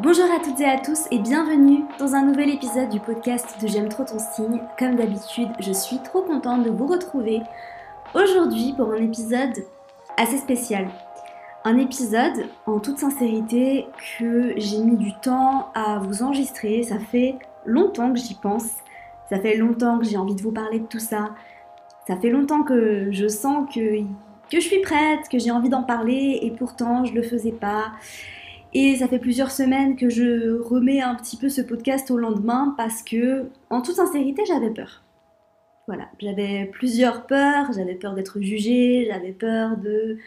Bonjour à toutes et à tous et bienvenue dans un nouvel épisode du podcast de J'aime trop ton signe. Comme d'habitude, je suis trop contente de vous retrouver aujourd'hui pour un épisode assez spécial. Un épisode, en toute sincérité, que j'ai mis du temps à vous enregistrer. Ça fait longtemps que j'y pense. Ça fait longtemps que j'ai envie de vous parler de tout ça. Ça fait longtemps que je sens que, je suis prête, que j'ai envie d'en parler et pourtant je le faisais pas. Et ça fait plusieurs semaines que je remets un petit peu ce podcast au lendemain parce que, en toute sincérité, j'avais peur. Voilà, j'avais plusieurs peurs. J'avais peur d'être jugée, j'avais peur de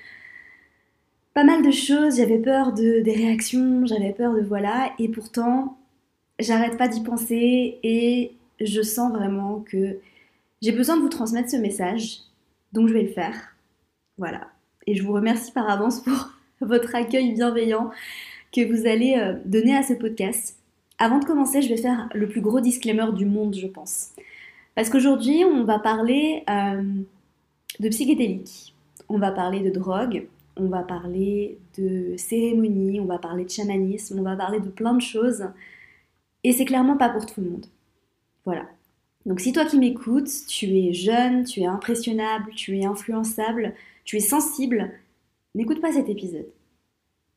pas mal de choses, j'avais peur de, des réactions, j'avais peur de voilà. Et pourtant, j'arrête pas d'y penser et je sens vraiment que j'ai besoin de vous transmettre ce message. Donc je vais le faire. Voilà. Et je vous remercie par avance pour votre accueil bienveillant que vous allez euh, donner à ce podcast. Avant de commencer, je vais faire le plus gros disclaimer du monde, je pense. Parce qu'aujourd'hui, on va parler euh, de psychédéliques, on va parler de drogue, on va parler de cérémonie, on va parler de chamanisme, on va parler de plein de choses. Et c'est clairement pas pour tout le monde. Voilà. Donc si toi qui m'écoutes, tu es jeune, tu es impressionnable, tu es influençable, tu es sensible, n'écoute pas cet épisode.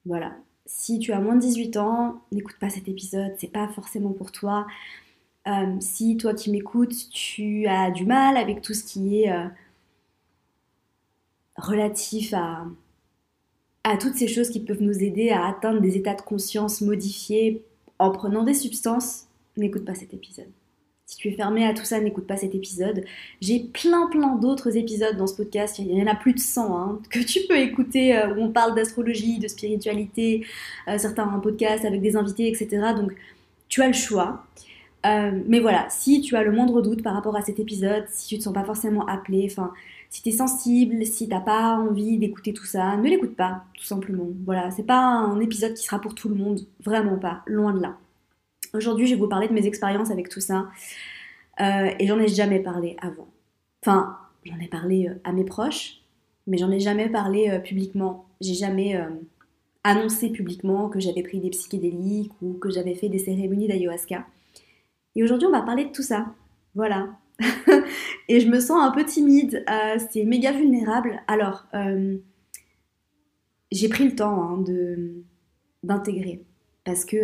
Voilà. Si tu as moins de 18 ans, n'écoute pas cet épisode, c'est pas forcément pour toi. Euh, si toi qui m'écoutes, tu as du mal avec tout ce qui est euh, relatif à, à toutes ces choses qui peuvent nous aider à atteindre des états de conscience modifiés en prenant des substances, n'écoute pas cet épisode. Si tu es fermé à tout ça, n'écoute pas cet épisode. J'ai plein plein d'autres épisodes dans ce podcast, il y en a plus de 100 hein, que tu peux écouter euh, où on parle d'astrologie, de spiritualité, euh, certains podcasts avec des invités, etc. Donc tu as le choix. Euh, mais voilà, si tu as le moindre doute par rapport à cet épisode, si tu te sens pas forcément appelé, enfin, si tu es sensible, si t'as pas envie d'écouter tout ça, ne l'écoute pas, tout simplement. Voilà, c'est pas un épisode qui sera pour tout le monde, vraiment pas, loin de là. Aujourd'hui, je vais vous parler de mes expériences avec tout ça. Euh, et j'en ai jamais parlé avant. Enfin, j'en ai parlé euh, à mes proches, mais j'en ai jamais parlé euh, publiquement. J'ai jamais annoncé publiquement que j'avais pris des psychédéliques ou que j'avais fait des cérémonies d'ayahuasca. Et aujourd'hui, on va parler de tout ça. Voilà. et je me sens un peu timide. c'est méga vulnérable. Alors, j'ai pris le temps hein, de d'intégrer parce que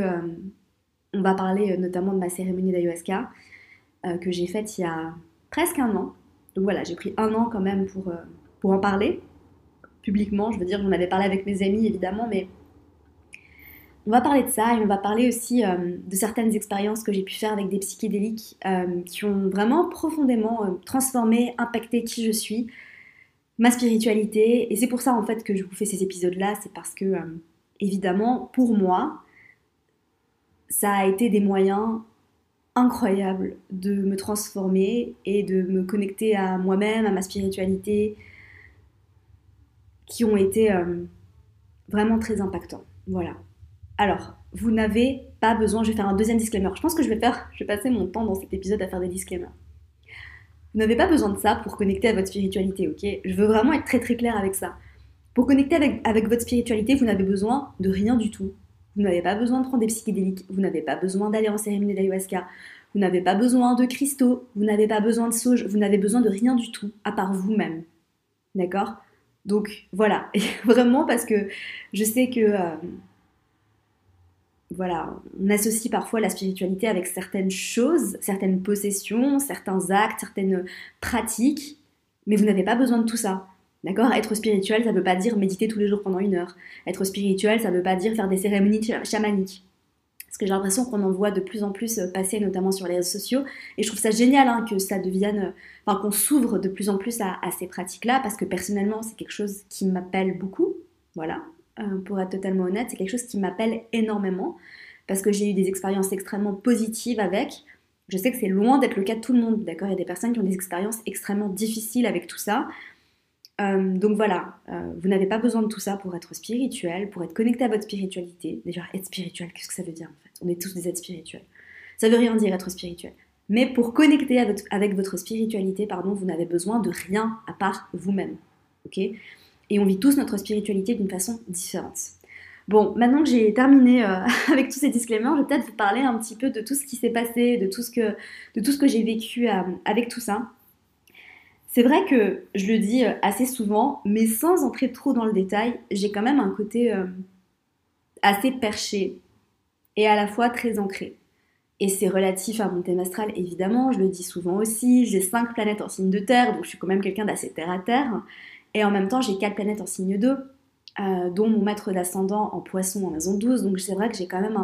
on va parler notamment de ma cérémonie d'ayahuasca euh, que j'ai faite il y a presque un an. Donc voilà, j'ai pris un an quand même pour, euh, pour en parler publiquement. Je veux dire, j'en avais parlé avec mes amis évidemment, mais on va parler de ça et on va parler aussi de certaines expériences que j'ai pu faire avec des psychédéliques qui ont vraiment profondément transformé, impacté qui je suis, ma spiritualité. Et c'est pour ça en fait que je vous fais ces épisodes-là, c'est parce que évidemment, pour moi, ça a été des moyens incroyables de me transformer et de me connecter à moi-même, à ma spiritualité, qui ont été euh, vraiment très impactants. Voilà. Alors, vous n'avez pas besoin, je vais faire un deuxième disclaimer. Je pense que je vais faire, je vais passer mon temps dans cet épisode à faire des disclaimers. Vous n'avez pas besoin de ça pour connecter à votre spiritualité, ok? Je veux vraiment être très très claire avec ça. Pour connecter avec votre spiritualité, vous n'avez besoin de rien du tout. Vous n'avez pas besoin de prendre des psychédéliques, vous n'avez pas besoin d'aller en cérémonie d'ayahuasca, vous n'avez pas besoin de cristaux, vous n'avez pas besoin de sauge, vous n'avez besoin de rien du tout, à part vous-même. D'accord? Donc voilà, vraiment parce que je sais que... Euh, voilà, on associe parfois la spiritualité avec certaines choses, certaines possessions, certains actes, certaines pratiques, mais vous n'avez pas besoin de tout ça. D'accord? Être spirituel, ça ne veut pas dire méditer tous les jours pendant une heure. Être spirituel, ça ne veut pas dire faire des cérémonies chamaniques. Parce que j'ai l'impression qu'on en voit de plus en plus euh, passer, notamment sur les réseaux sociaux. Et je trouve ça génial hein, que ça devienne. Euh, enfin, qu'on s'ouvre de plus en plus à, ces pratiques-là, parce que personnellement, c'est quelque chose qui m'appelle beaucoup. Voilà. Euh, pour être totalement honnête, c'est quelque chose qui m'appelle énormément. Parce que j'ai eu des expériences extrêmement positives avec. Je sais que c'est loin d'être le cas de tout le monde, d'accord? Il y a des personnes qui ont des expériences extrêmement difficiles avec tout ça. Euh, donc voilà, euh, vous n'avez pas besoin de tout ça pour être spirituel, pour être connecté à votre spiritualité. Déjà, être spirituel, qu'est-ce que ça veut dire en fait? On est tous des êtres spirituels. Ça veut rien dire être spirituel. Mais pour connecter avec votre spiritualité, pardon, vous n'avez besoin de rien à part vous-même. Ok? Et on vit tous notre spiritualité d'une façon différente. Bon, maintenant que j'ai terminé euh, avec tous ces disclaimers, je vais peut-être vous parler un petit peu de tout ce qui s'est passé, de tout ce que, de tout ce que j'ai vécu avec tout ça. C'est vrai que je le dis euh, assez souvent, mais sans entrer trop dans le détail, j'ai quand même un côté assez perché et à la fois très ancré. Et c'est relatif à mon thème astral, évidemment, je le dis souvent aussi. J'ai cinq planètes en signe de terre, donc je suis quand même quelqu'un d'assez terre à terre. Et en même temps, j'ai quatre planètes en signe d'eau. Euh, dont mon maître d'ascendant en poisson en maison 12. Donc c'est vrai que j'ai quand même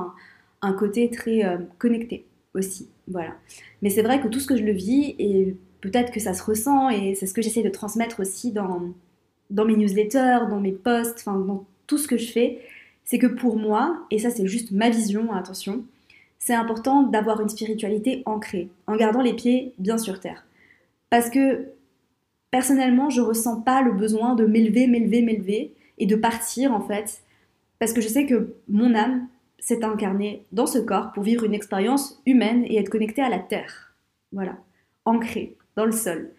un, côté très euh, connecté aussi. Voilà. Mais c'est vrai que tout ce que je le vis, et peut-être que ça se ressent, et c'est ce que j'essaie de transmettre aussi dans, mes newsletters, dans mes posts, enfin dans tout ce que je fais, c'est que pour moi, et ça c'est juste ma vision, attention, c'est important d'avoir une spiritualité ancrée, en gardant les pieds bien sur terre. Parce que personnellement, je ressens pas le besoin de m'élever, m'élever, m'élever et de partir en fait, parce que je sais que mon âme s'est incarnée dans ce corps pour vivre une expérience humaine et être connectée à la terre. Voilà, ancrée dans le sol.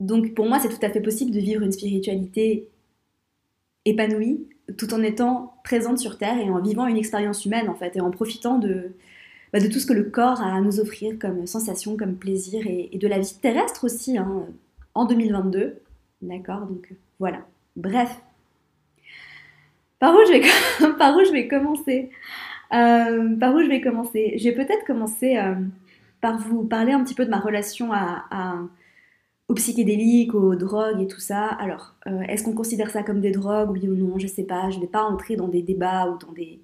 Donc pour moi, c'est tout à fait possible de vivre une spiritualité épanouie tout en étant présente sur Terre et en vivant une expérience humaine en fait et en profitant de, bah, tout ce que le corps a à nous offrir comme sensation, comme plaisir et, de la vie terrestre aussi hein, en 2022. D'accord Donc voilà. Bref. Par où je vais, par où je vais commencer? Euh, Par où je vais commencer? Je vais peut-être commencer euh, par vous parler un petit peu de ma relation aux psychédéliques, aux drogues et tout ça. Alors, euh, est-ce qu'on considère ça comme des drogues, oui ou non? Je sais pas. Je ne vais pas entrer dans des débats ou dans des...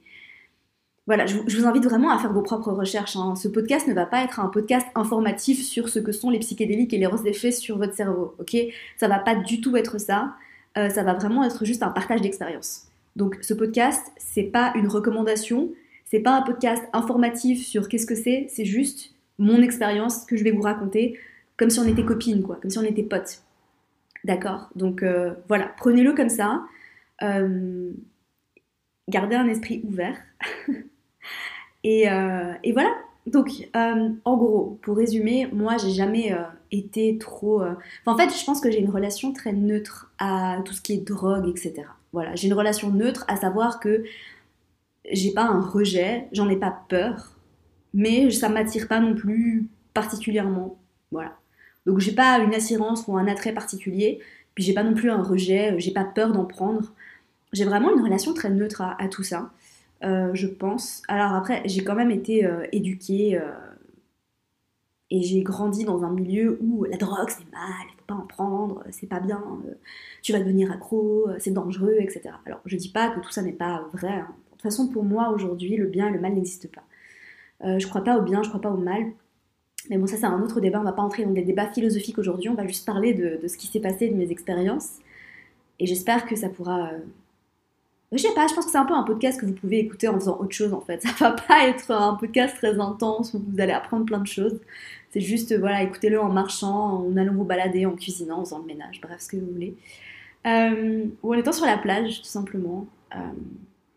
Voilà, je, vous invite vraiment à faire vos propres recherches. Hein. Ce podcast ne va pas être un podcast informatif sur ce que sont les psychédéliques et les effets sur votre cerveau, ok? Ça va pas du tout être ça. Euh, ça va vraiment être juste un partage d'expérience. Donc ce podcast, c'est pas une recommandation, c'est pas un podcast informatif sur qu'est-ce que c'est, c'est juste mon expérience que je vais vous raconter, comme si on était copines, quoi, comme si on était potes. D'accord? Donc euh, voilà, prenez-le comme ça. Euh, gardez un esprit ouvert. et, et, voilà. Donc, en gros, pour résumer, moi, j'ai jamais été trop. Euh, en fait, je pense que j'ai une relation très neutre à tout ce qui est drogue, etc. Voilà, j'ai une relation neutre à savoir que j'ai pas un rejet, j'en ai pas peur, mais ça m'attire pas non plus particulièrement. Voilà. Donc j'ai pas une assurance ou un attrait particulier, puis j'ai pas non plus un rejet, j'ai pas peur d'en prendre. J'ai vraiment une relation très neutre à, tout ça, euh, je pense. Alors après, j'ai quand même été euh, éduquée et j'ai grandi dans un milieu où la drogue c'est mal, il faut pas en prendre, c'est pas bien, euh, tu vas devenir accro, euh, c'est dangereux, etc. Alors je dis pas que tout ça n'est pas vrai. Hein. De toute façon, pour moi aujourd'hui, le bien et le mal n'existent pas. Euh, je crois pas au bien, je crois pas au mal. Mais bon, ça c'est un autre débat, on va pas entrer dans des débats philosophiques aujourd'hui, on va juste parler de, ce qui s'est passé, de mes expériences. Et j'espère que ça pourra je sais pas, je pense que c'est un peu un podcast que vous pouvez écouter en faisant autre chose en fait. Ça va pas être un podcast très intense où vous allez apprendre plein de choses. C'est juste, voilà, écoutez-le en marchant, en allant vous balader, en cuisinant, en faisant le ménage, bref, ce que vous voulez. Euh, ou en étant sur la plage, tout simplement. Euh,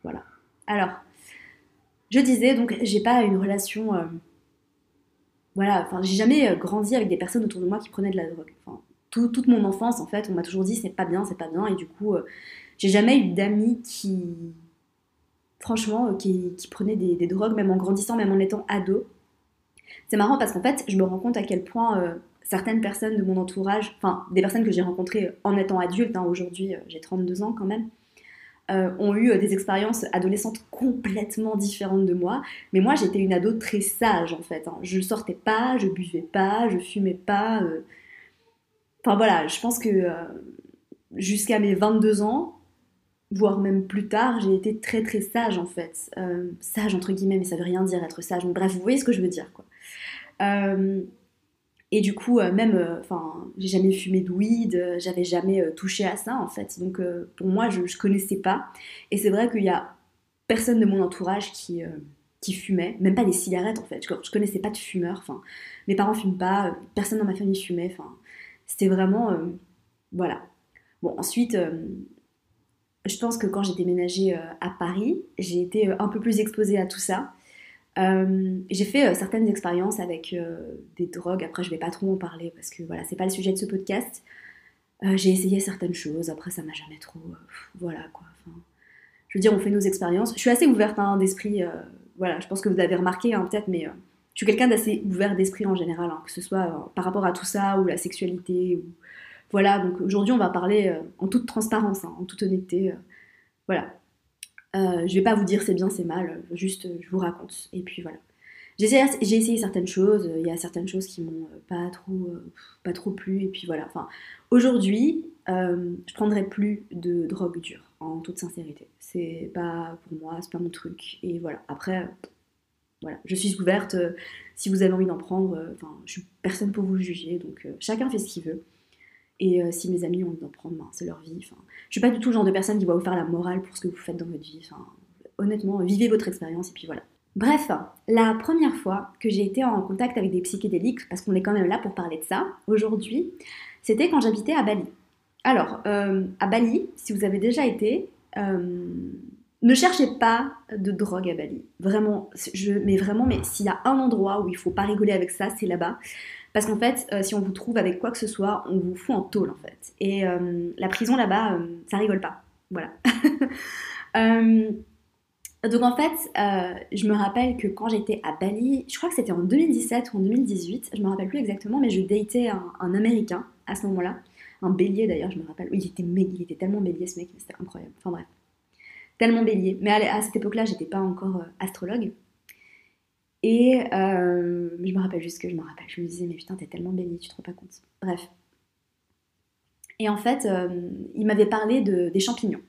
voilà. Alors, je disais, donc, j'ai pas une relation. Euh, voilà, enfin, j'ai jamais grandi avec des personnes autour de moi qui prenaient de la drogue. Enfin, toute mon enfance, en fait, on m'a toujours dit c'est pas bien, c'est pas bien, et du coup, j'ai jamais eu d'amis qui, franchement, euh, qui, prenaient des, drogues, même en grandissant, même en étant ado. C'est marrant parce qu'en fait, je me rends compte à quel point euh, certaines personnes de mon entourage, enfin, des personnes que j'ai rencontrées en étant adulte, hein, aujourd'hui euh, j'ai 32 ans quand même, ont eu des expériences adolescentes complètement différentes de moi. Mais moi, j'étais une ado très sage en fait. Hein. Je sortais pas, je buvais pas, je fumais pas. Enfin voilà, je pense que jusqu'à mes 22 ans, voire même plus tard, j'ai été très très sage en fait. Euh, sage entre guillemets, mais ça veut rien dire être sage. bref, vous voyez ce que je veux dire quoi. Euh, et du coup, euh, même, enfin, j'ai jamais fumé de weed, j'avais jamais touché à ça en fait. Donc pour moi, je, connaissais pas. Et c'est vrai qu'il y a personne de mon entourage qui, qui fumait, même pas des cigarettes en fait. Je, connaissais pas de fumeurs. Enfin, mes parents fument pas, personne dans ma famille fumait. Enfin, c'était vraiment, voilà. Bon, ensuite, je pense que quand j'ai déménagé euh, à Paris, j'ai été euh, un peu plus exposée à tout ça. Euh, j'ai fait certaines expériences avec des drogues. Après, je vais pas trop en parler parce que voilà, c'est pas le sujet de ce podcast. j'ai essayé certaines choses. Après, ça m'a jamais trop. voilà quoi. Enfin, je veux dire, on fait nos expériences. Je suis assez ouverte hein, d'esprit, voilà, je pense que vous avez remarqué hein, peut-être, mais je suis quelqu'un d'assez ouvert d'esprit en général, hein, que ce soit par rapport à tout ça, ou la sexualité, ou... Voilà, donc aujourd'hui on va parler en toute transparence, en toute honnêteté. voilà. Je vais pas vous dire c'est bien, c'est mal, juste je vous raconte. Et puis voilà. J'ai essayé, certaines choses, il y a certaines choses qui m'ont euh, pas trop, euh, pas trop plu, et puis voilà. Enfin, aujourd'hui, euh, je prendrai plus de drogue dure, en toute sincérité. C'est pas pour moi, c'est pas mon truc, et voilà. Après, voilà, je suis ouverte. si vous avez envie d'en prendre, enfin, je suis personne pour vous juger, donc chacun fait ce qu'il veut. Et si mes amis ont envie d'en prendre, ben, c'est leur vie. Enfin, je suis pas du tout le genre de personne qui va vous faire la morale pour ce que vous faites dans votre vie. Honnêtement, vivez votre expérience et puis voilà. Bref, la première fois que j'ai été en contact avec des psychédéliques, parce qu'on est quand même là pour parler de ça aujourd'hui, c'était quand j'habitais à Bali. Alors, euh, à Bali, si vous avez déjà été, euh, ne cherchez pas de drogue à Bali. Vraiment, mais vraiment, mais s'il y a un endroit où il faut pas rigoler avec ça, c'est là-bas. Parce qu'en fait, euh, si on vous trouve avec quoi que ce soit, on vous fout en tôle en fait. Et la prison là-bas, ça rigole pas. Voilà. Donc en fait, euh, je me rappelle que quand j'étais à Bali, je crois que c'était en 2017 ou en 2018, je me rappelle plus exactement, mais je datais un, américain à ce moment-là, un bélier d'ailleurs, je me rappelle. il était, il était tellement bélier ce mec, c'était incroyable. Enfin bref, tellement bélier. Mais à, cette époque-là, j'étais pas encore euh, astrologue. Et euh, je me rappelle juste que je me rappelle, je me disais, mais putain, t'es tellement bélier, tu te rends pas compte. Bref. Et en fait, il m'avait parlé de, des champignons.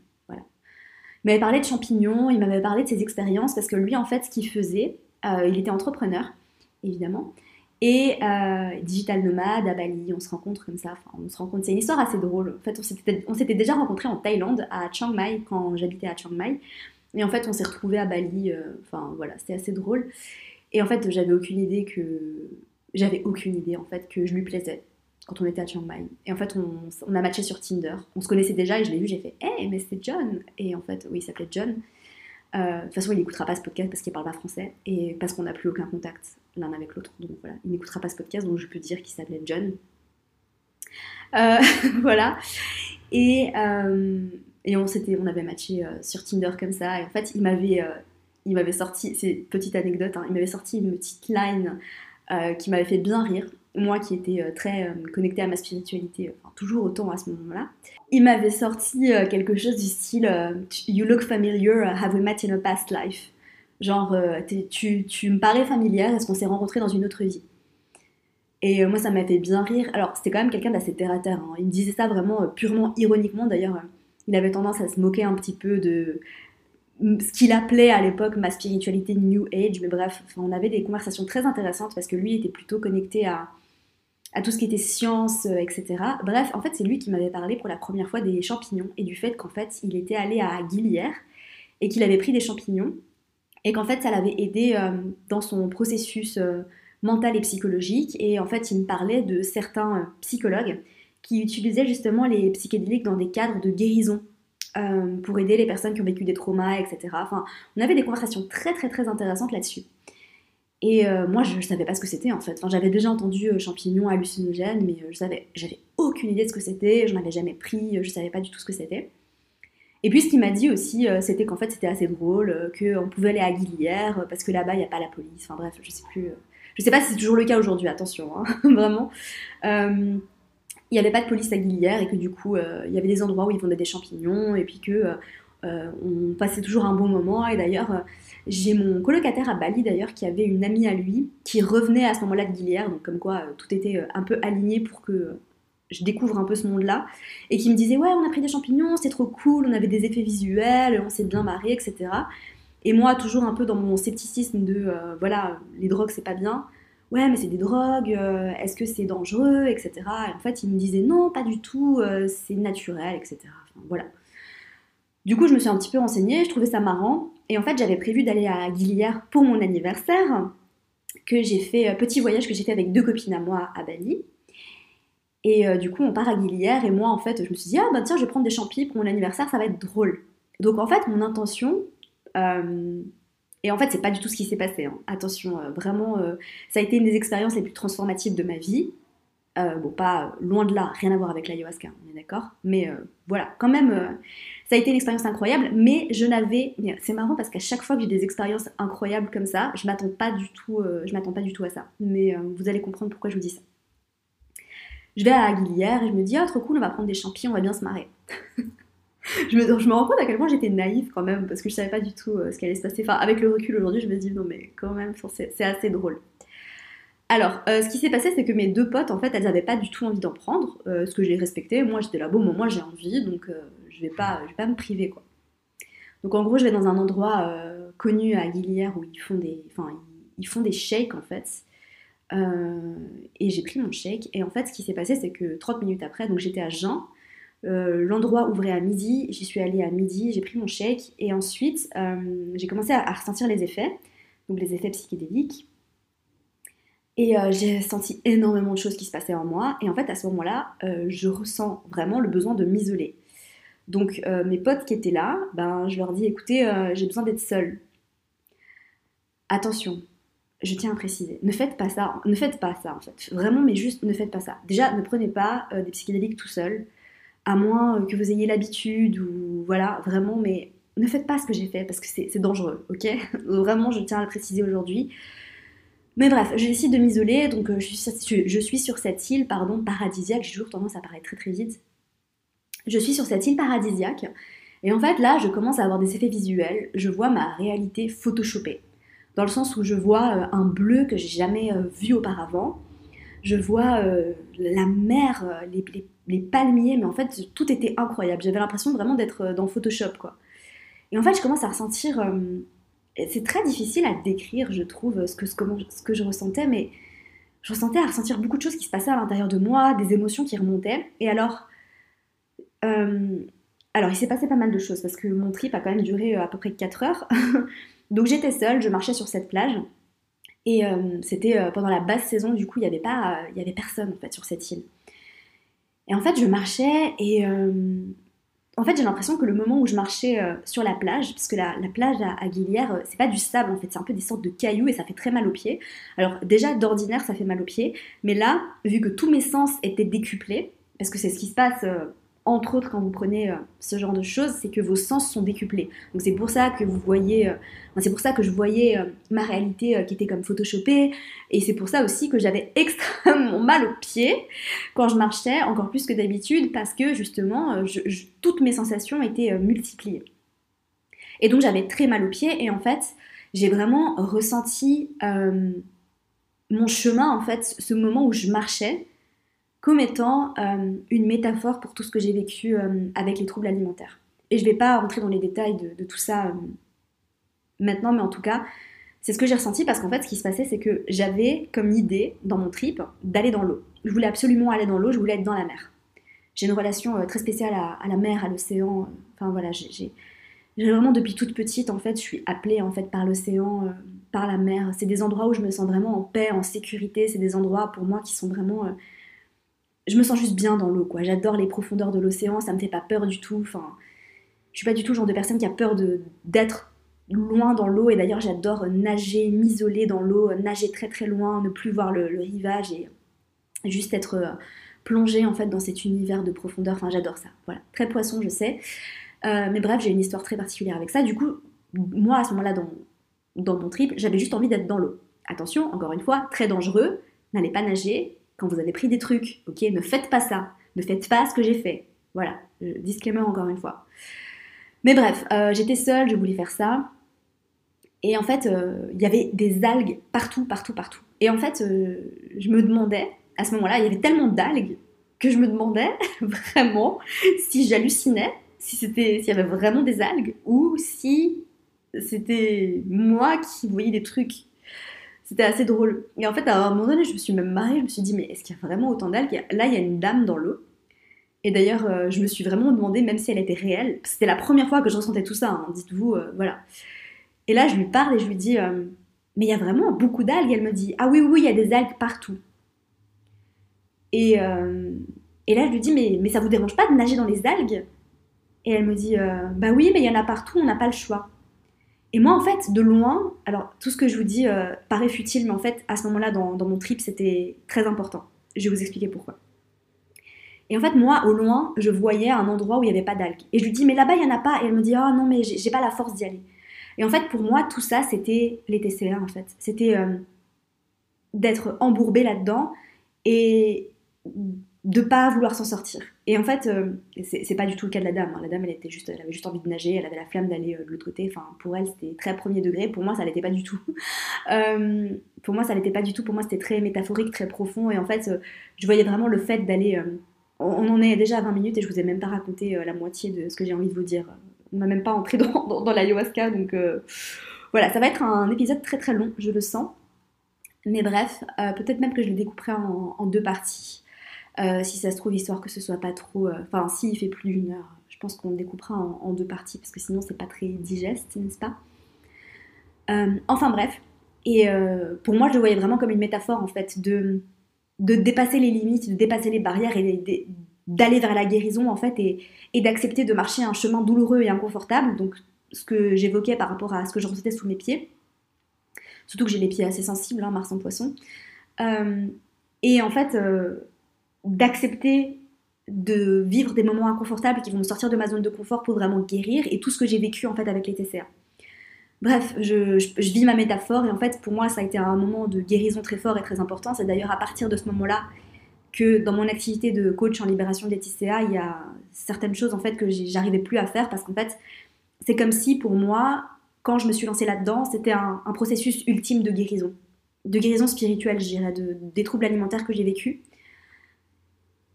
Il m'avait parlé de champignons, il m'avait parlé de ses expériences, parce que lui, en fait, ce qu'il faisait, euh, il était entrepreneur, évidemment, et euh, digital nomade à Bali, on se rencontre comme ça, enfin, on se rencontre, c'est une histoire assez drôle. En fait, on s'était déjà rencontrés en Thaïlande, à Chiang Mai, quand j'habitais à Chiang Mai, et en fait, on s'est retrouvés à Bali, euh, enfin voilà, c'était assez drôle. Et en fait, j'avais aucune idée que. J'avais aucune idée en fait que je lui plaisais quand on était à Chiang Mai. Et en fait, on, a matché sur Tinder. On se connaissait déjà et je l'ai vu, j'ai fait Hey, mais c'est John Et en fait, oui, il s'appelait John. Euh, de toute façon, il n'écoutera pas ce podcast parce qu'il parle pas français et parce qu'on n'a plus aucun contact l'un avec l'autre. Donc voilà, il n'écoutera pas ce podcast, donc je peux dire qu'il s'appelait John. Euh, voilà. Et, euh, et on, on avait matché sur Tinder comme ça. Et en fait, il m'avait, il m'avait sorti, c'est petite anecdote, hein, il m'avait sorti une petite line qui m'avait fait bien rire moi qui étais euh, très euh, connectée à ma spiritualité, toujours autant à ce moment-là, il m'avait sorti euh, quelque chose du style You look familiar, have we met in a past life? Genre, tu, tu, me parais familière, est-ce qu'on s'est rencontrés dans une autre vie? Et moi, ça m'a fait bien rire. Alors, c'était quand même quelqu'un d'assez terre à terre. Hein. Il disait ça vraiment purement ironiquement. D'ailleurs, il avait tendance à se moquer un petit peu de ce qu'il appelait à l'époque ma spiritualité New Age. Mais bref, on avait des conversations très intéressantes parce que lui était plutôt connecté à, tout ce qui était science, euh, etc. Bref, en fait, c'est lui qui m'avait parlé pour la première fois des champignons et du fait qu'en fait, il était allé à Guilière et qu'il avait pris des champignons et qu'en fait, ça l'avait aidé euh, dans son processus euh, mental et psychologique. Et en fait, il me parlait de certains psychologues qui utilisaient justement les psychédéliques dans des cadres de guérison pour aider les personnes qui ont vécu des traumas, etc. Enfin, on avait des conversations très très très intéressantes là-dessus. Et euh, moi, je ne savais pas ce que c'était en fait. Enfin, j'avais déjà entendu euh, champignons hallucinogènes, mais euh, je savais, j'avais aucune idée de ce que c'était. Je n'en avais jamais pris, je ne savais pas du tout ce que c'était. Et puis, ce qu'il m'a dit aussi, c'était qu'en fait, c'était assez drôle, qu'on pouvait aller à Guilière parce que là-bas, il n'y a pas la police. Enfin bref, je sais plus. je sais pas si c'est toujours le cas aujourd'hui. Attention, hein, vraiment. Il n'y avait pas de police à Guilière et que du coup, il y avait des endroits où ils vendaient des champignons et puis que on passait toujours un bon moment. Et d'ailleurs j'ai mon colocataire à Bali d'ailleurs qui avait une amie à lui qui revenait à ce moment-là de Guilière, donc comme quoi euh, tout était euh, un peu aligné pour que euh, je découvre un peu ce monde-là, et qui me disait ouais on a pris des champignons, c'est trop cool, on avait des effets visuels, on s'est bien marré, etc. Et moi toujours un peu dans mon scepticisme de voilà les drogues c'est pas bien, ouais mais c'est des drogues, est-ce que c'est dangereux, etc. Et en fait il me disait non pas du tout, c'est naturel, etc. voilà. Du coup je me suis un petit peu renseignée, je trouvais ça marrant, et en fait, j'avais prévu d'aller à Guilière pour mon anniversaire, que j'ai fait, euh, petit voyage que j'ai fait avec deux copines à moi à Bali. Et euh, du coup, on part à Guilière, et moi, en fait, je me suis dit, ah bah tiens, je vais prendre des champis pour mon anniversaire, ça va être drôle. Donc en fait, mon intention, euh, et en fait, c'est pas du tout ce qui s'est passé. Hein. Attention, vraiment, ça a été une des expériences les plus transformatives de ma vie. Euh, bon, pas loin de là, rien à voir avec l'ayahuasca, on est d'accord. Mais euh, voilà, quand même, euh, ça a été une expérience incroyable. Mais je n'avais, c'est marrant parce qu'à chaque fois que j'ai des expériences incroyables comme ça, je m'attends pas du tout, je m'attends pas du tout à ça. Mais vous allez comprendre pourquoi je vous dis ça. Je vais à Aguilière et je me dis, ah trop cool, on va prendre des champignons, on va bien se marrer. Je, me, je, rends compte à quel point j'étais naïve quand même parce que je savais pas du tout ce qui allait se passer. Enfin, avec le recul aujourd'hui, je me dis, non mais quand même, c'est assez drôle. Alors, euh, ce qui s'est passé, c'est que mes deux potes, en fait, elles n'avaient pas du tout envie d'en prendre, euh, ce que je les respectais. Moi, j'étais là, bon, moi, j'ai envie, donc euh, je vais pas, vais pas me priver, quoi. Donc, en gros, je vais dans un endroit connu à Guilière où ils font des, enfin, ils font des shakes, en fait. et j'ai pris mon shake. Et en fait, ce qui s'est passé, c'est que 30 minutes après, donc j'étais à Jean. L'endroit ouvrait à midi, j'y suis allée à midi, j'ai pris mon shake et ensuite j'ai commencé à ressentir les effets, donc les effets psychédéliques. Et euh, j'ai senti énormément de choses qui se passaient en moi. Et en fait, à ce moment-là, euh, je ressens vraiment le besoin de m'isoler. Donc, euh, mes potes qui étaient là, ben, je leur dis écoutez, j'ai besoin d'être seule. Attention, je tiens à préciser, ne faites pas ça, ne faites pas ça en fait. Vraiment, mais juste ne faites pas ça. Déjà, ne prenez pas des psychédéliques tout seul, à moins que vous ayez l'habitude ou voilà, vraiment, mais ne faites pas ce que j'ai fait parce que c'est dangereux, ok? Vraiment, je tiens à le préciser aujourd'hui. Mais bref, je décide de m'isoler, donc euh, je, suis, sur cette île pardon, paradisiaque, j'ai toujours tendance à parler très très vite. Je suis sur cette île paradisiaque, et en fait là, je commence à avoir des effets visuels, je vois ma réalité photoshopée, dans le sens où je vois euh, un bleu que j'ai jamais euh, vu auparavant, je vois la mer, les, palmiers, mais en fait tout était incroyable, j'avais l'impression vraiment d'être dans Photoshop quoi. Et en fait, je commence à ressentir c'est très difficile à décrire, je trouve, ce que, je ressentais, mais je ressentais à ressentir beaucoup de choses qui se passaient à l'intérieur de moi, des émotions qui remontaient. Et alors, euh, alors il s'est passé pas mal de choses parce que mon trip a quand même duré euh, à peu près 4 heures. Donc j'étais seule, je marchais sur cette plage. Et euh, c'était pendant la basse saison, du coup, il n'y avait, pas, il y avait personne en fait sur cette île. Et en fait, je marchais et en fait, j'ai l'impression que le moment où je marchais euh, sur la plage, parce que la, plage à, à Guilière, euh, c'est pas du sable en fait, c'est un peu des sortes de cailloux et ça fait très mal aux pieds. Alors déjà d'ordinaire, ça fait mal aux pieds, mais là, vu que tous mes sens étaient décuplés, parce que c'est ce qui se passe euh, entre autres quand vous prenez euh, ce genre de choses, c'est que vos sens sont décuplés. Donc c'est pour ça que vous voyez, euh, c'est pour ça que je voyais euh, ma réalité qui était comme photoshopée, et c'est pour ça aussi que j'avais extrêmement mal aux pieds quand je marchais, encore plus que d'habitude, parce que justement, toutes mes sensations étaient multipliées. Et donc j'avais très mal aux pieds, et en fait, j'ai vraiment ressenti mon chemin, en fait, ce moment où je marchais, comme étant euh, une métaphore pour tout ce que j'ai vécu euh, avec les troubles alimentaires. Et je ne vais pas rentrer dans les détails de, tout ça euh, maintenant, mais en tout cas, c'est ce que j'ai ressenti parce qu'en fait, ce qui se passait, c'est que j'avais comme idée dans mon trip d'aller dans l'eau. Je voulais absolument aller dans l'eau, je voulais être dans la mer. J'ai une relation très spéciale à, la mer, à l'océan. Enfin voilà, j'ai vraiment depuis toute petite, en fait, je suis appelée en fait par l'océan, par la mer. C'est des endroits où je me sens vraiment en paix, en sécurité. C'est des endroits pour moi qui sont vraiment je me sens juste bien dans l'eau, quoi. J'adore les profondeurs de l'océan, ça me fait pas peur du tout. Enfin, je suis pas du tout le genre de personne qui a peur d'être loin dans l'eau. Et d'ailleurs, j'adore nager, m'isoler dans l'eau, nager très très loin, ne plus voir le, rivage et juste être euh, plongée en fait dans cet univers de profondeur. Enfin, j'adore ça. Voilà, très poisson, je sais. Euh, mais bref, j'ai une histoire très particulière avec ça. Du coup, moi à ce moment-là dans, dans mon trip, j'avais juste envie d'être dans l'eau. Attention, encore une fois, très dangereux. N'allez pas nager, quand vous avez pris des trucs, ok, ne faites pas ça, ne faites pas ce que j'ai fait. Voilà, disclaimer encore une fois. Mais bref, euh, j'étais seule, je voulais faire ça. Et en fait, euh, il y avait des algues partout, partout, partout. Et en fait, euh, je me demandais, à ce moment-là, il y avait tellement d'algues que je me demandais vraiment si j'hallucinais, si c'était, s'il y avait vraiment des algues, ou si c'était moi qui voyais des trucs c'était assez drôle. Et en fait, à un moment donné, je me suis même marrée, je me suis dit, mais est-ce qu'il y a vraiment autant d'algues Là, il y a une dame dans l'eau. Et d'ailleurs, euh, je me suis vraiment demandé, même si elle était réelle, c'était la première fois que je ressentais tout ça, hein, dites-vous, euh, voilà. Et là, je lui parle et je lui dis, euh, mais il y a vraiment beaucoup d'algues. Elle me dit, ah oui, oui, il y a des algues partout. Et, et là, je lui dis, mais, mais ça vous dérange pas de nager dans les algues? Et elle me dit, bah oui, mais il y en a partout, on n'a pas le choix. Et moi, en fait, de loin, alors tout ce que je vous dis euh, paraît futile, mais en fait, à ce moment-là, dans, mon trip, c'était très important. Je vais vous expliquer pourquoi. Et en fait, moi, au loin, je voyais un endroit où il n'y avait pas d'algues. Et je lui dis, mais là-bas, il n'y en a pas. Et elle me dit, oh non, mais j'ai pas la force d'y aller. Et en fait, pour moi, tout ça, c'était les TCA, en fait. C'était euh, d'être embourbé là-dedans et de pas vouloir s'en sortir. Et en fait, euh, c'est pas du tout le cas de la dame. Hein. La dame, elle était juste, elle avait juste envie de nager, elle avait la flamme d'aller euh, de l'autre côté. Enfin, pour elle, c'était très premier degré. Pour moi, ça l'était pas du tout. pour moi, ça l'était pas du tout. Pour moi, c'était très métaphorique, très profond. Et en fait, je voyais vraiment le fait d'aller on en est déjà à 20 minutes et je vous ai même pas raconté euh, la moitié de ce que j'ai envie de vous dire. On n'a même pas entré dans, dans, l'ayahuasca, donc euh, voilà, ça va être un épisode très très long, je le sens. Mais bref, euh, peut-être même que je le découperai en, deux parties. Si ça se trouve, histoire que ce soit pas trop. Enfin, s'il fait plus d'une heure, je pense qu'on découpera en, deux parties, parce que sinon c'est pas très digeste, n'est-ce pas? Enfin bref. Et pour moi, je le voyais vraiment comme une métaphore en fait de de dépasser les limites, de dépasser les barrières et d'aller vers la guérison en fait et, d'accepter de marcher un chemin douloureux et inconfortable, donc ce que j'évoquais par rapport à ce que je ressentais sous mes pieds, surtout que j'ai les pieds assez sensibles, hein, Mars en poisson, euh, et en fait euh, d'accepter de vivre des moments inconfortables qui vont me sortir de ma zone de confort pour vraiment guérir et tout ce que j'ai vécu en fait avec les TCA. Bref, je, vis ma métaphore et en fait pour moi ça a été un moment de guérison très fort et très important. C'est d'ailleurs à partir de ce moment-là que dans mon activité de coach en libération des TCA, il y a certaines choses en fait que j'arrivais plus à faire parce qu'en fait c'est comme si pour moi quand je me suis lancée là-dedans c'était un, processus ultime de guérison, de guérison spirituelle je dirais, de, des troubles alimentaires que j'ai vécu.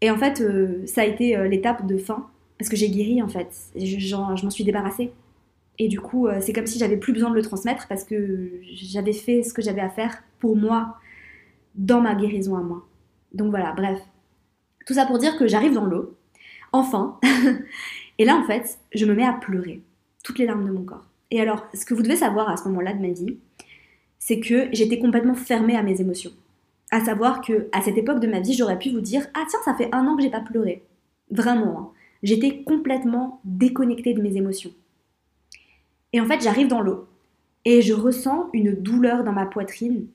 Et en fait euh, ça a été euh, l'étape de fin parce que j'ai guéri en fait, je, je m'en suis débarrassée. Et du coup, euh, c'est comme si j'avais plus besoin de le transmettre parce que j'avais fait ce que j'avais à faire pour moi dans ma guérison à moi. Donc voilà, bref. Tout ça pour dire que j'arrive dans l'eau, enfin, et là en fait, je me mets à pleurer, toutes les larmes de mon corps. Et alors, ce que vous devez savoir à ce moment-là de ma vie, c'est que j'étais complètement fermée à mes émotions. À savoir que à cette époque de ma vie, j'aurais pu vous dire ah tiens, ça fait un an que j'ai pas pleuré. Vraiment, hein. j'étais complètement déconnectée de mes émotions. Et en fait, j'arrive dans l'eau et je ressens une douleur dans ma poitrine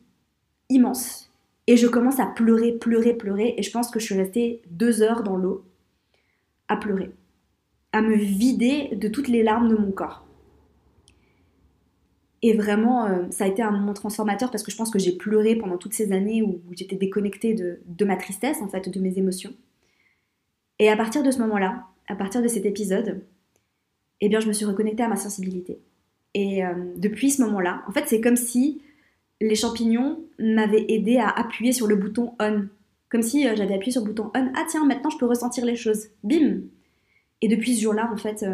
immense. Et je commence à pleurer, pleurer, pleurer. Et je pense que je suis restée deux heures dans l'eau à pleurer, à me vider de toutes les larmes de mon corps. Et vraiment, euh, ça a été un moment transformateur parce que je pense que j'ai pleuré pendant toutes ces années où, j'étais déconnectée de, ma tristesse, en fait, de mes émotions. Et à partir de ce moment-là, à partir de cet épisode, eh bien, je me suis reconnectée à ma sensibilité. Et euh, depuis ce moment-là, en fait, c'est comme si les champignons m'avaient aidé à appuyer sur le bouton on. Comme si euh, j'avais appuyé sur le bouton on. Ah tiens, maintenant je peux ressentir les choses. Bim Et depuis ce jour-là, en fait,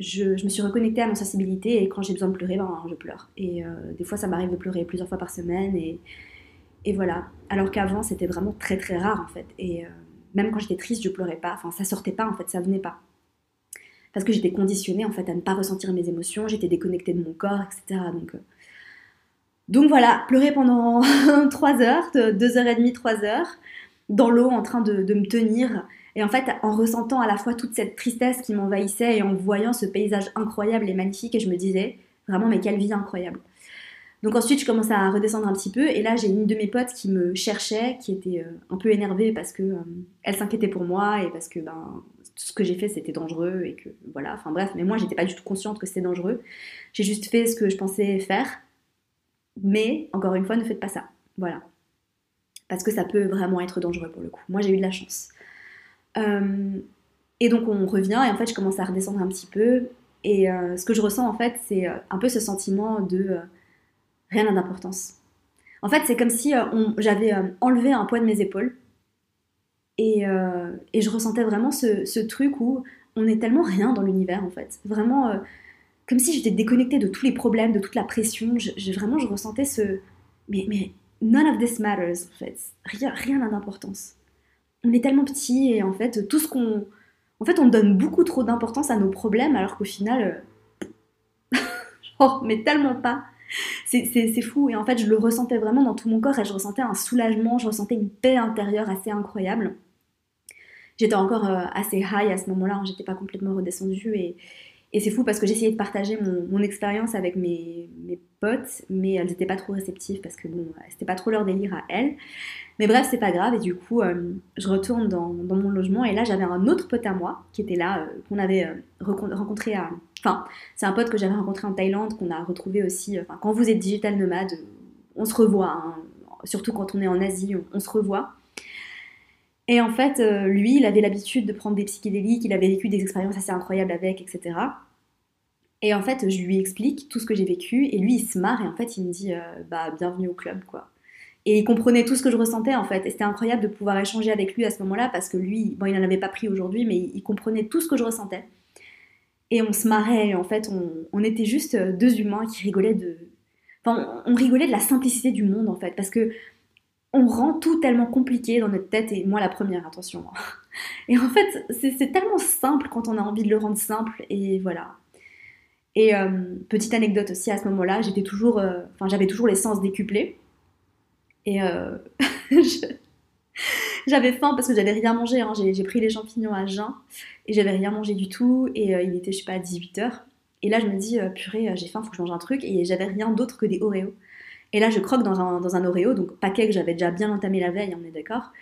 euh, je, me suis reconnectée à ma sensibilité et quand j'ai besoin de pleurer, ben, je pleure. Et des fois, ça m'arrive de pleurer plusieurs fois par semaine. Et, voilà. Alors qu'avant, c'était vraiment très très rare en fait. Et même quand j'étais triste, je pleurais pas. Enfin, ça sortait pas en fait, ça venait pas parce que j'étais conditionnée en fait à ne pas ressentir mes émotions, j'étais déconnectée de mon corps, etc. Donc, euh, donc voilà, pleurer pendant 3 heures, 2 heures et demie, 3 heures, dans l'eau en train de, me tenir, et en fait en ressentant à la fois toute cette tristesse qui m'envahissait et en voyant ce paysage incroyable et magnifique, je me disais vraiment mais quelle vie incroyable. Donc ensuite je commençais à redescendre un petit peu et là j'ai une de mes potes qui me cherchait, qui était euh, un peu énervée parce que euh, elle s'inquiétait pour moi et parce que ben ce que j'ai fait c'était dangereux et que voilà, enfin bref, mais moi j'étais pas du tout consciente que c'était dangereux. J'ai juste fait ce que je pensais faire, mais encore une fois, ne faites pas ça. Voilà. Parce que ça peut vraiment être dangereux pour le coup. Moi j'ai eu de la chance. Euh, et donc on revient et en fait je commence à redescendre un petit peu et euh, ce que je ressens en fait c'est euh, un peu ce sentiment de rien n'a d'importance. En fait c'est comme si j'avais enlevé un poids de mes épaules et, je ressentais vraiment ce, truc où on est tellement rien dans l'univers en fait. Vraiment comme si j'étais déconnectée de tous les problèmes, de toute la pression. Vraiment, je ressentais ce. Mais, mais none of this matters en fait. Rien n'a d'importance. On est tellement petit et en fait, tout ce qu'on. En fait, on donne beaucoup trop d'importance à nos problèmes alors qu'au final. Euh, genre, mais tellement pas. C'est fou. Et en fait, je le ressentais vraiment dans tout mon corps et je ressentais un soulagement, je ressentais une paix intérieure assez incroyable. J'étais encore euh, assez high à ce moment-là, hein, j'étais pas complètement redescendue et, Et c'est fou parce que j'essayais de partager mon, expérience avec mes, potes, mais elles n'étaient pas trop réceptives parce que bon, c'était pas trop leur délire à elles. Mais bref, c'est pas grave. Et du coup, euh, je retourne dans, mon logement. Et là, j'avais un autre pote à moi qui était là, euh, qu'on avait euh, rencontré à. Enfin, c'est un pote que j'avais rencontré en Thaïlande, qu'on a retrouvé aussi. Enfin, quand vous êtes digital nomade, on se revoit. Hein. Surtout quand on est en Asie, on se revoit. Et en fait, euh, lui, il avait l'habitude de prendre des psychédéliques, il avait vécu des expériences assez incroyables avec, etc. Et en fait, je lui explique tout ce que j'ai vécu, et lui, il se marre, et en fait, il me dit, euh, bah, bienvenue au club, quoi. Et il comprenait tout ce que je ressentais, en fait. Et c'était incroyable de pouvoir échanger avec lui à ce moment-là, parce que lui, bon, il n'en avait pas pris aujourd'hui, mais il comprenait tout ce que je ressentais. Et on se marrait, et en fait, on, on était juste deux humains qui rigolaient de... Enfin, on rigolait de la simplicité du monde, en fait, parce que on rend tout tellement compliqué dans notre tête, et moi la première, attention. Et en fait, c'est tellement simple quand on a envie de le rendre simple, et voilà. Et euh, petite anecdote aussi, à ce moment-là, j'étais toujours, euh, enfin j'avais toujours les sens décuplés, et euh, j'avais faim parce que j'avais rien mangé, hein. j'ai pris les champignons à jeun, et j'avais rien mangé du tout, et il était, je sais pas, 18h, et là je me dis, purée, j'ai faim, faut que je mange un truc, et j'avais rien d'autre que des Oreos. Et là, je croque dans un, dans un Oreo, donc paquet que j'avais déjà bien entamé la veille, on est d'accord.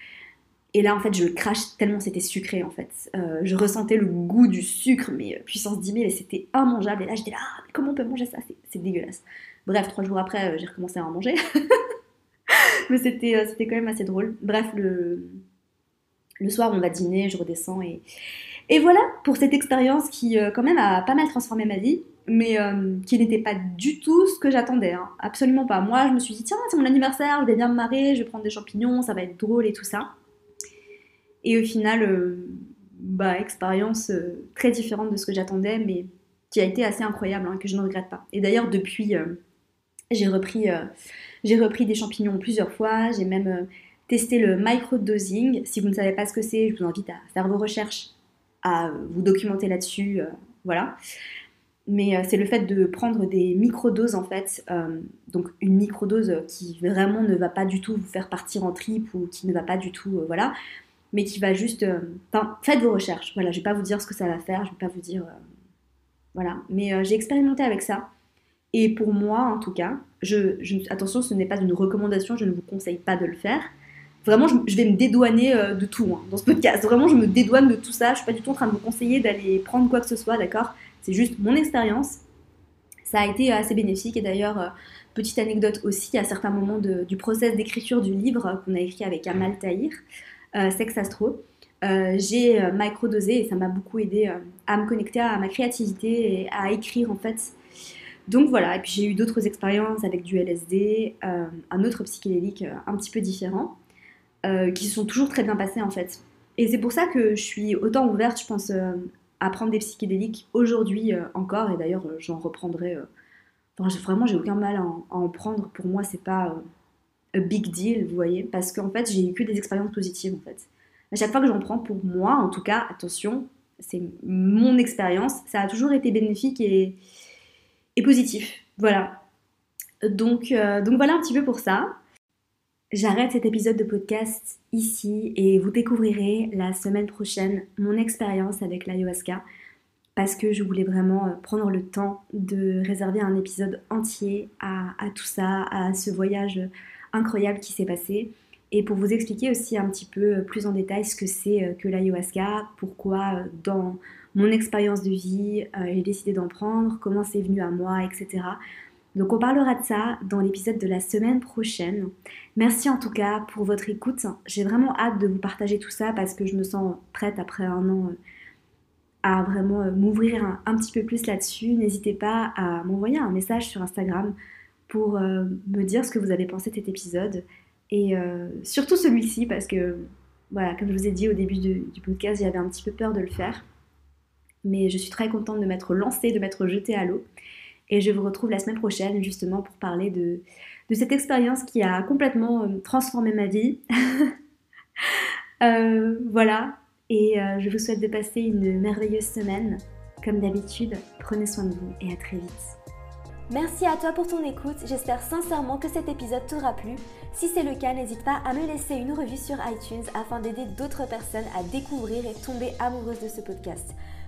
Et là, en fait, je le crache tellement c'était sucré, en fait. Euh, je ressentais le goût du sucre, mais euh, puissance 10 000, et c'était immangeable. Et là, j'étais là, ah, comment on peut manger ça? C'est dégueulasse. Bref, trois jours après, euh, j'ai recommencé à en manger. mais c'était c'était quand même assez drôle. Bref, le, le soir, on va dîner, je redescends. Et, et voilà pour cette expérience qui, quand même, a pas mal transformé ma vie mais euh, qui n'était pas du tout ce que j'attendais, hein. absolument pas. Moi, je me suis dit, tiens, c'est mon anniversaire, je vais bien me marrer, je vais prendre des champignons, ça va être drôle et tout ça. Et au final, euh, bah, expérience euh, très différente de ce que j'attendais, mais qui a été assez incroyable, hein, que je ne regrette pas. Et d'ailleurs, depuis, j'ai repris, j'ai repris des champignons plusieurs fois, j'ai même testé le micro-dosing. Si vous ne savez pas ce que c'est, je vous invite à faire vos recherches, à vous documenter là-dessus, voilà mais euh, c'est le fait de prendre des microdoses en fait, euh, donc une microdose qui vraiment ne va pas du tout vous faire partir en trip ou qui ne va pas du tout, euh, voilà, mais qui va juste, enfin, faites vos recherches, voilà, je vais pas vous dire ce que ça va faire, je vais pas vous dire, voilà, mais j'ai expérimenté avec ça, et pour moi en tout cas, je, attention, ce n'est pas une recommandation, je ne vous conseille pas de le faire, vraiment, je, vais me dédouaner de tout hein, dans ce podcast. Vraiment, je me dédouane de tout ça. Je suis pas du tout en train de vous conseiller d'aller prendre quoi que ce soit, d'accord? C'est juste mon expérience. Ça a été assez bénéfique et d'ailleurs, euh, petite anecdote aussi, à certains moments du process d'écriture du livre qu'on a écrit avec Amal Tahir, euh, Sex Astro, euh, j'ai microdosé et ça m'a beaucoup aidé à me connecter à ma créativité et à écrire en fait. Donc voilà, et puis j'ai eu d'autres expériences avec du LSD, un autre psychédélique un petit peu différent, qui se sont toujours très bien passées en fait. Et c'est pour ça que je suis autant ouverte, je pense, à prendre des psychédéliques aujourd'hui euh, encore, et d'ailleurs euh, j'en reprendrai. Euh, vraiment, j'ai aucun mal à en, prendre. Pour moi, c'est pas un big deal, vous voyez, parce qu'en fait, j'ai eu que des expériences positives en fait. À chaque fois que j'en prends, pour moi, en tout cas, attention, c'est mon expérience, ça a toujours été bénéfique et, et positif. Voilà. Donc, donc voilà un petit peu pour ça. J'arrête cet épisode de podcast ici et vous découvrirez la semaine prochaine mon expérience avec l'ayahuasca parce que je voulais vraiment euh, prendre le temps de réserver un épisode entier à, tout ça, à ce voyage incroyable qui s'est passé et pour vous expliquer aussi un petit peu plus en détail ce que c'est euh, que l'ayahuasca, pourquoi euh, dans mon expérience de vie j'ai décidé d'en prendre, comment c'est venu à moi, etc. Donc on parlera de ça dans l'épisode de la semaine prochaine. Merci en tout cas pour votre écoute. J'ai vraiment hâte de vous partager tout ça parce que je me sens prête après un an euh, à vraiment euh, m'ouvrir un, petit peu plus là-dessus. N'hésitez pas à m'envoyer un message sur Instagram pour euh, me dire ce que vous avez pensé de cet épisode. Et surtout celui-ci parce que, voilà, comme je vous ai dit au début du podcast, j'avais un petit peu peur de le faire. Mais je suis très contente de m'être lancée, de m'être jetée à l'eau. Et je vous retrouve la semaine prochaine justement pour parler de, cette expérience qui a complètement euh, transformé ma vie. Euh, voilà, et euh, je vous souhaite de passer une merveilleuse semaine. Comme d'habitude, prenez soin de vous et à très vite. Merci à toi pour ton écoute, j'espère sincèrement que cet épisode t'aura plu. Si c'est le cas, n'hésite pas à me laisser une revue sur iTunes afin d'aider d'autres personnes à découvrir et tomber amoureuses de ce podcast.